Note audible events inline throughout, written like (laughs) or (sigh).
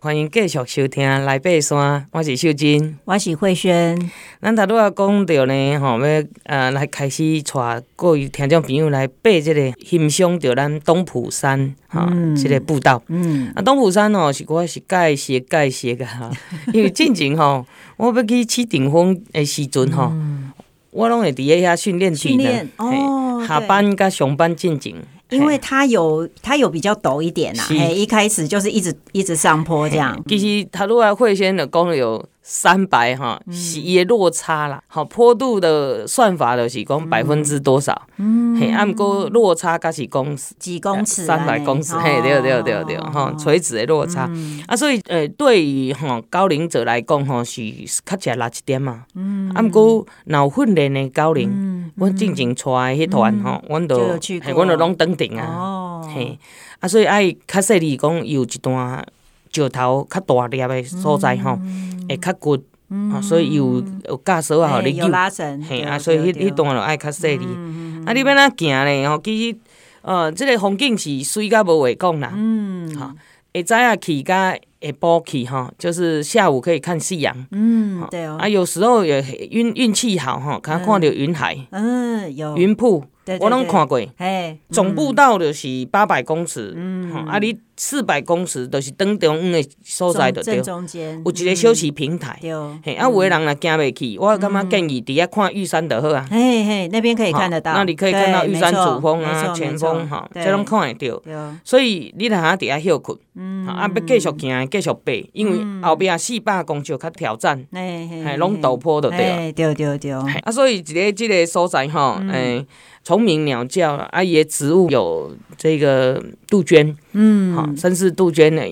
欢迎继续收听《来爬山》，我是秀珍，我是慧萱。咱头拄仔讲到呢，吼要呃来开始带各位听众朋友来爬这个欣赏着咱东埔山哈，嗯、这个步道。嗯，啊东埔山哦，是我是介绍介绍个哈，(laughs) 因为进前吼，我要去起顶峰的时阵吼，嗯、我拢会伫遐训练训练哦，下班甲上班进前。因为它有它有比较陡一点呐、啊，是。一开始就是一直一直上坡这样。其实他如果会先的讲有。三百哈，是伊的落差啦，好坡度的算法就是讲百分之多少，嗯。嘿，按过落差噶是公几公尺，三百公尺，嘿，对对对对，哈，垂直的落差，啊，所以呃，对于哈高龄者来讲吼是较吃力一点嘛，嗯，按过脑训练的高龄，阮进前带迄团吼，阮都嘿，阮都拢登顶啊，嘿，啊，所以爱较细腻讲有一段。石头较大粒的所在吼，会较骨，所以有有架手啊，互你救，嘿啊，所以迄迄段就爱较细腻。啊，你要哪行咧？吼，其实，呃，即个风景是水甲无话讲啦，嗯，哈，会知啊去甲下晡去吼，就是下午可以看夕阳，嗯，对哦。啊，有时候也运运气好吼，可看到云海，嗯，有云瀑，我拢看过，嘿，总步道就是八百公尺，嗯，啊，你。四百公尺就是当中央的所在，就对。中间有一个休息平台。嘿，啊，有的人若行袂去，我感觉建议伫遐看玉山就好啊。嘿嘿，那边可以看得到。那你可以看到玉山主峰啊、前峰哈，这拢看会到。所以你若伫遐休困，啊，要继续行，继续爬，因为后边四百公尺较挑战，嘿，拢陡坡就对。对对对。啊，所以一个这个所在吼，诶。虫鸣鸟叫，啊，伊的植物有这个杜鹃，嗯，好，甚至杜鹃呢，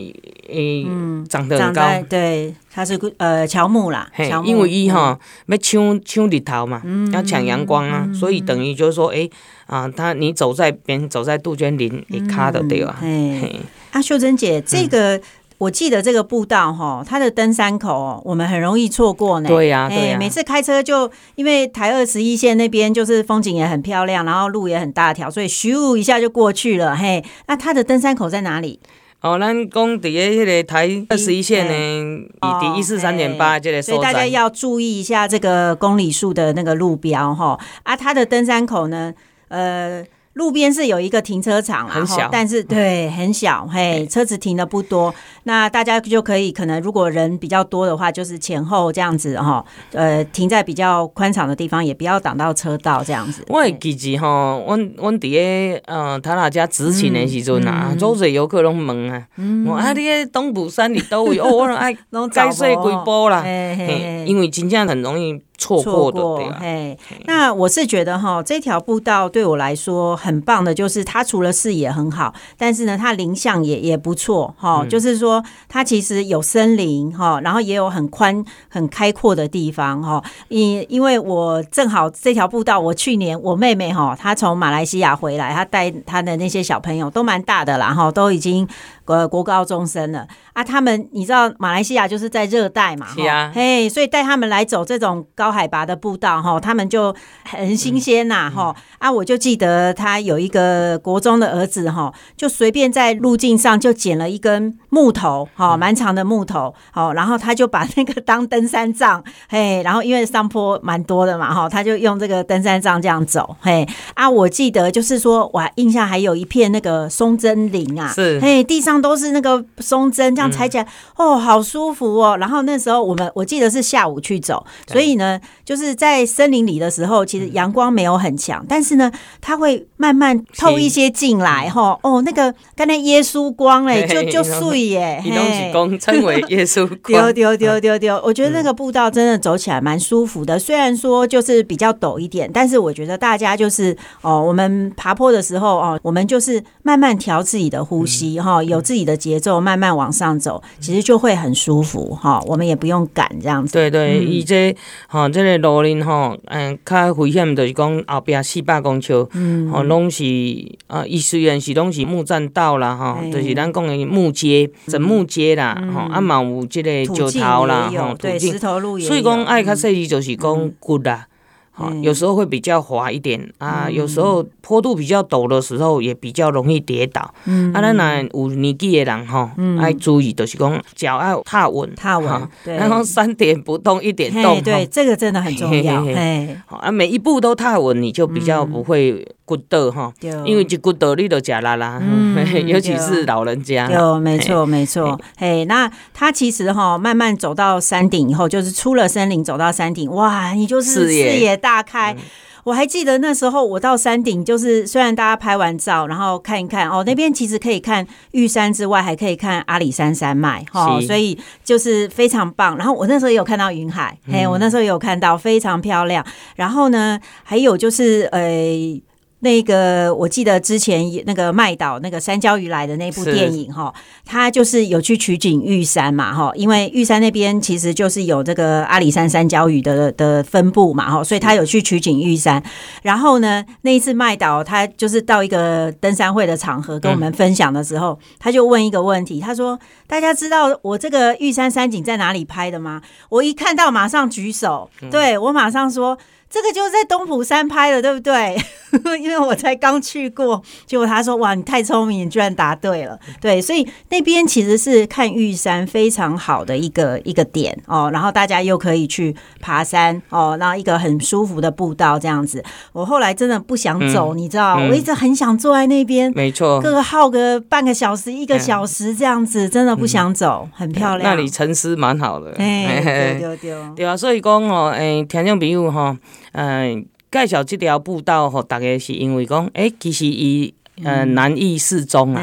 嗯，长得很高，对，它是呃乔木啦，嘿，因为伊哈要抢抢日头嘛，要抢阳光啊，所以等于就是说，哎，啊，他你走在边，走在杜鹃林，你卡的对吧？嘿，啊，秀珍姐，这个。我记得这个步道哈，它的登山口我们很容易错过呢。对呀，对呀。每次开车就因为台二十一线那边就是风景也很漂亮，然后路也很大条，所以咻一下就过去了。嘿，那它的登山口在哪里？哦，咱讲底下那个台二十一线呢，以第一四三点八这个，所以大家要注意一下这个公里数的那个路标哈。啊，它的登山口呢，呃。路边是有一个停车场，很小，但是对很小，嘿，车子停的不多，那大家就可以可能如果人比较多的话，就是前后这样子哈，呃，停在比较宽敞的地方，也不要挡到车道这样子。我会记住哈，我我伫个呃他那家执勤的时阵啊，走者游客拢问啊，我啊你个东埔山里都有，哦，我爱 (laughs) 该说几波啦，因为真正很容易。错过的，过对那我是觉得哈，这条步道对我来说很棒的，就是它除了视野很好，但是呢，它林相也也不错哈，嗯、就是说它其实有森林哈，然后也有很宽很开阔的地方哈。因因为我正好这条步道，我去年我妹妹哈，她从马来西亚回来，她带她的那些小朋友都蛮大的啦哈，都已经。呃，国高中生了。啊，他们你知道马来西亚就是在热带嘛，是啊，嘿，所以带他们来走这种高海拔的步道哈，他们就很新鲜呐哈啊，我就记得他有一个国中的儿子哈，就随便在路径上就捡了一根木头哈，蛮长的木头，好，然后他就把那个当登山杖，(laughs) 嘿，然后因为上坡蛮多的嘛哈，他就用这个登山杖这样走，嘿啊，我记得就是说，我印象还有一片那个松针林啊，是，嘿，地上。都是那个松针，这样踩起来、嗯、哦，好舒服哦。然后那时候我们我记得是下午去走，所以呢，就是在森林里的时候，其实阳光没有很强，嗯、但是呢，它会慢慢透一些进来哈。哦，那个刚才耶稣光哎，就 (laughs) 就碎耶，东西光称为耶稣 (laughs) 光，丢丢丢丢丢。我觉得那个步道真的走起来蛮舒服的，虽然说就是比较陡一点，但是我觉得大家就是哦，我们爬坡的时候哦，我们就是慢慢调自己的呼吸哈，有自己的节奏，慢慢往上走，其实就会很舒服哈。我们也不用赶这样子。对对，伊这哈这个路林哈，嗯，较危险就是讲后边四百公尺，嗯，哦，拢是啊，伊虽然是拢是木栈道啦哈，就是咱讲的木阶、整木街啦，吼，啊嘛有即个石头啦，吼，对，石头路也。所以讲爱较细致就是讲骨啦。哈，有时候会比较滑一点啊，有时候坡度比较陡的时候也比较容易跌倒。嗯，啊，咱那有年纪的人吼，爱注意，就是讲脚要踏稳，踏稳，对，然后三点不动，一点动，对，这个真的很重要。哎，好啊，每一步都踏稳，你就比较不会骨头哈，因为一骨头你都吃啦 (laughs) 啦，尤其是老人家。有，没错，没错。嘿，那他其实哈，慢慢走到山顶以后，就是出了森林，走到山顶，哇，你就是视野大开，嗯、我还记得那时候我到山顶，就是虽然大家拍完照，然后看一看哦，那边其实可以看玉山之外，还可以看阿里山山脉哈，是所以就是非常棒。然后我那时候也有看到云海，嗯、嘿，我那时候也有看到非常漂亮。然后呢，还有就是呃。那个我记得之前那个麦岛那个山椒鱼来的那部电影哈，他就是有去取景玉山嘛哈，因为玉山那边其实就是有这个阿里山山椒鱼的的分布嘛哈，所以他有去取景玉山。然后呢，那一次麦岛他就是到一个登山会的场合跟我们分享的时候，他就问一个问题，他说：“大家知道我这个玉山山景在哪里拍的吗？”我一看到马上举手，对，我马上说。这个就是在东浦山拍的，对不对？(laughs) 因为我才刚去过，结果他说：“哇，你太聪明，你居然答对了。”对，所以那边其实是看玉山非常好的一个一个点哦。然后大家又可以去爬山哦，然后一个很舒服的步道这样子。我后来真的不想走，嗯、你知道，嗯、我一直很想坐在那边，没错，各个耗个半个小时、一个小时这样子，真的不想走，很漂亮。那里沉思蛮好的，哎，对对对，对啊，所以讲哦，哎，听众朋友哈。嗯，介绍这条步道吼，大概是因为讲，诶、欸，其实伊呃难易适中啊，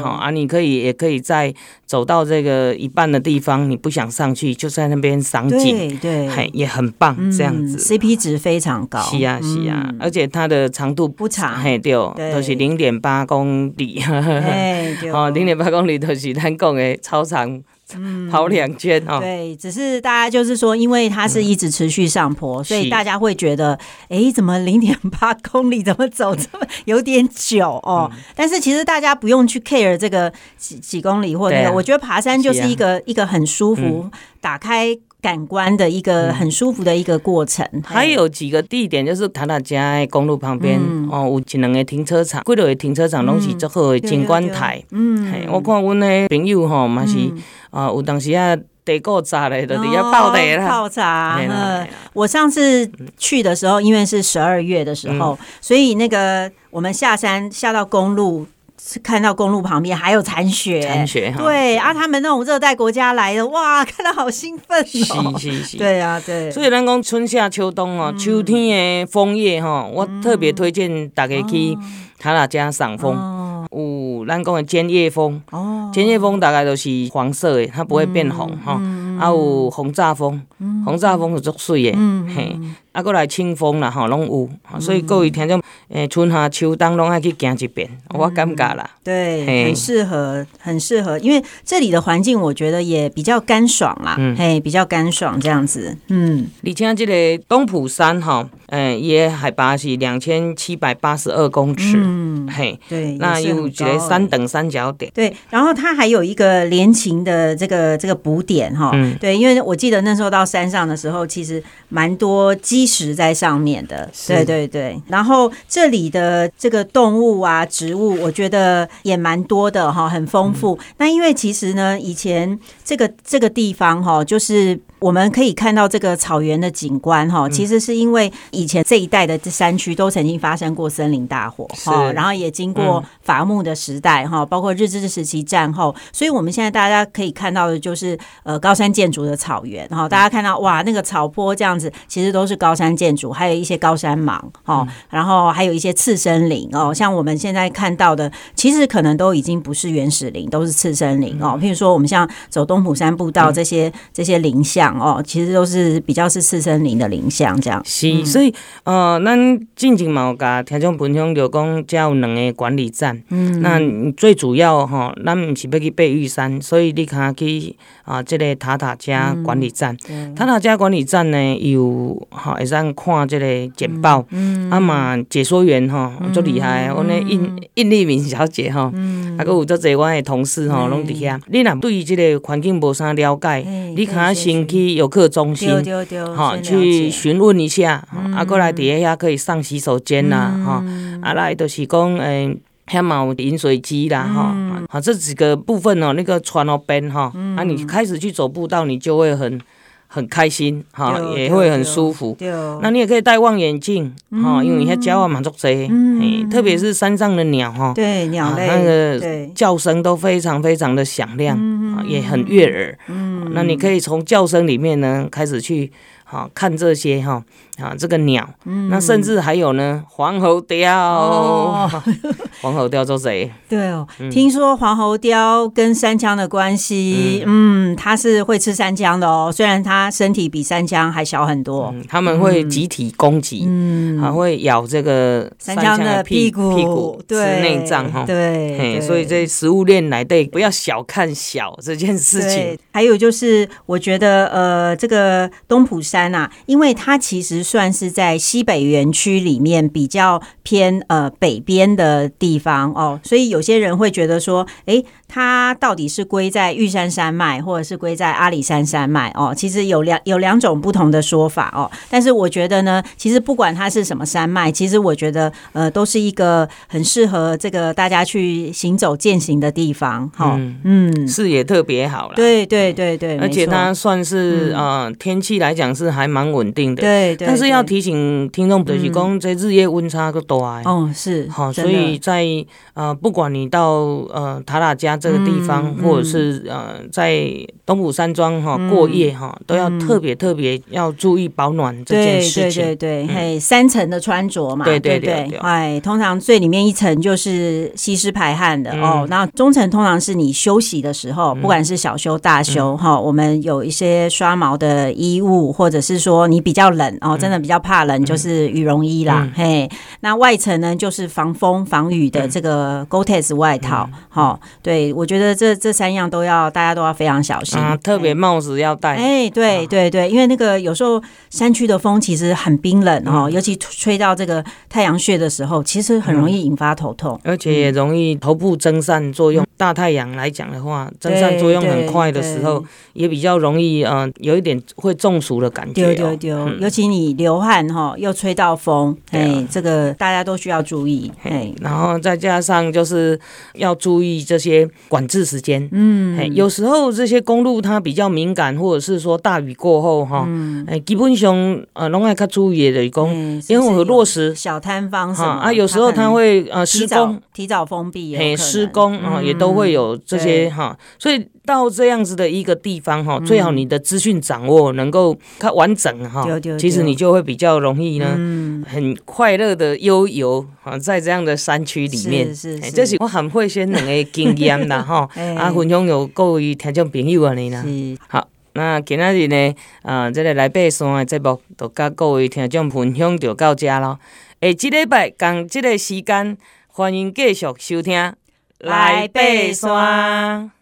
好、嗯、啊，你可以也可以在走到这个一半的地方，你不想上去，就在那边赏景，对，嘿，也很棒，这样子、嗯、，CP 值非常高，是啊是啊，嗯、而且它的长度不长，嘿，对，对。都是零点八公里，(laughs) 嘿，哦，零点八公里都是咱讲的超长。嗯，跑两圈哈。对，只是大家就是说，因为它是一直持续上坡，嗯、所以大家会觉得，哎，怎么零点八公里怎么走这么有点久哦？嗯、(laughs) 但是其实大家不用去 care 这个几几公里或者、那个，啊、我觉得爬山就是一个、啊、一个很舒服，嗯、打开感官的一个很舒服的一个过程。嗯、还有几个地点就是塔塔加公路旁边、嗯、哦，有一两个停车场，几多个停车场拢是最好的景观台。嗯，嘿我看阮的朋友吼嘛是。啊，有当时啊，得够炸嘞，都得要泡茶啦。泡茶，嗯，我上次去的时候，因为是十二月的时候，所以那个我们下山下到公路，是看到公路旁边还有残雪，残雪，对啊，他们那种热带国家来的，哇，(laughs) 看到好兴奋哦。是是是，对啊，对。所以咱讲春夏秋冬哦，秋天的枫叶哈，我特别推荐大家去塔塔加赏枫。有咱讲的尖叶枫，尖叶枫大概都是黄色的，它不会变红哈。啊，有红炸枫，红炸枫是足水的，嘿。啊，过来清风啦，吼，拢有，所以各位听众，诶，春夏秋冬拢爱去行一遍，我感觉啦，对，很适合，很适合，因为这里的环境我觉得也比较干爽啦，嘿，比较干爽这样子，嗯。而且这个东浦山哈，诶，也海拔是两千七百八十二公尺，嗯，嘿，对，那有一个三等三角点，对，然后它还有一个连勤的这个这个补点哈，对，因为我记得那时候到山上的时候，其实蛮多基石在上面的，对对对。然后这里的这个动物啊、植物，我觉得也蛮多的哈，很丰富。嗯、那因为其实呢，以前这个这个地方哈，就是。我们可以看到这个草原的景观哈，其实是因为以前这一带的山区都曾经发生过森林大火哈，然后也经过伐木的时代哈，包括日治时期战后，所以我们现在大家可以看到的就是呃高山建筑的草原哈，大家看到哇那个草坡这样子，其实都是高山建筑，还有一些高山芒哦，然后还有一些次生林哦，像我们现在看到的，其实可能都已经不是原始林，都是次生林哦，譬如说我们像走东埔山步道这些这些林相。哦，其实都是比较是次生林的林相这样。是，所以呃，咱进前嘛有甲听众朋友就讲，只有两个管理站。嗯，那最主要哈，咱唔是要去爬玉山，所以你看去啊，这个塔塔加管理站。塔塔加管理站呢，有哈会使看这个简报，嗯，啊嘛解说员吼足厉害，阮的印印丽敏小姐吼，啊，阁有足侪阮的同事吼拢伫遐。你若对于这个环境无啥了解，你可能先去游客中心，吼去询问一下，啊，过来伫遐可以上洗手间啦，吼，啊来就是讲诶。还有饮水机啦，哈、嗯，好，这几个部分哦，那个船哦边哈，嗯、啊，你开始去走步道，你就会很很开心，哈，也会很舒服。那你也可以戴望远镜，哈、嗯，因为你遐鸟啊蛮多只，嗯，特别是山上的鸟哈，对，鸟类、啊、那个叫声都非常非常的响亮，嗯、也很悦耳。嗯，那你可以从叫声里面呢开始去。哈看这些哈，啊，这个鸟，嗯、那甚至还有呢，黄喉貂，哦、(laughs) 黄喉貂做贼？对哦，嗯、听说黄喉貂跟山枪的关系，嗯，它、嗯、是会吃山枪的哦，虽然它身体比山枪还小很多，他、嗯、们会集体攻击，嗯，还会咬这个山枪的屁股，屁股吃内脏哈，对，对所以这食物链来对，不要小看小这件事情。还有就是，我觉得呃，这个东浦山啊。因为它其实算是在西北园区里面比较偏呃北边的地方哦，所以有些人会觉得说，诶，它到底是归在玉山山脉，或者是归在阿里山山脉哦？其实有两有两种不同的说法哦。但是我觉得呢，其实不管它是什么山脉，其实我觉得呃都是一个很适合这个大家去行走践行的地方。哈、哦，嗯，嗯视野特别好了。对对对对，而且它算是、嗯、呃天气来讲是。还蛮稳定的，对，对，但是要提醒听众，就是讲这日夜温差个大，哦，是，好，所以在呃，不管你到呃塔塔加这个地方，或者是呃在东埔山庄哈过夜哈，都要特别特别要注意保暖这件事情。对对对，嘿，三层的穿着嘛，对对对，哎，通常最里面一层就是吸湿排汗的哦，那中层通常是你休息的时候，不管是小休大休哈，我们有一些刷毛的衣物或者。是说你比较冷哦，真的比较怕冷，就是羽绒衣啦。嘿，那外层呢，就是防风防雨的这个 Gore-Tex 外套。好，对我觉得这这三样都要，大家都要非常小心。特别帽子要戴。哎，对对对，因为那个有时候山区的风其实很冰冷哦，尤其吹到这个太阳穴的时候，其实很容易引发头痛，而且也容易头部蒸散作用。大太阳来讲的话，蒸散作用很快的时候，也比较容易嗯，有一点会中暑的感觉。丢丢丢，尤其你流汗哈，又吹到风，哎，这个大家都需要注意。哎，然后再加上就是要注意这些管制时间。嗯，有时候这些公路它比较敏感，或者是说大雨过后哈，哎，基本上呃，拢爱较注意的，工因为我落实小摊方哈啊，有时候它会呃施工提早封闭，嘿，施工啊也都会有这些哈，所以。到这样子的一个地方哈，最好你的资讯掌握能够它完整哈，其实你就会比较容易呢，很快乐的悠游啊，在这样的山区里面。是是，这是我很会先两个经验啦哈，(laughs) 啊，分享有各位听众朋友啊你呢。好，那今仔日呢，啊，这个来爬山的节目就甲各位听众分享就到这咯。诶，即礼拜共这个时间，欢迎继续收听来爬山。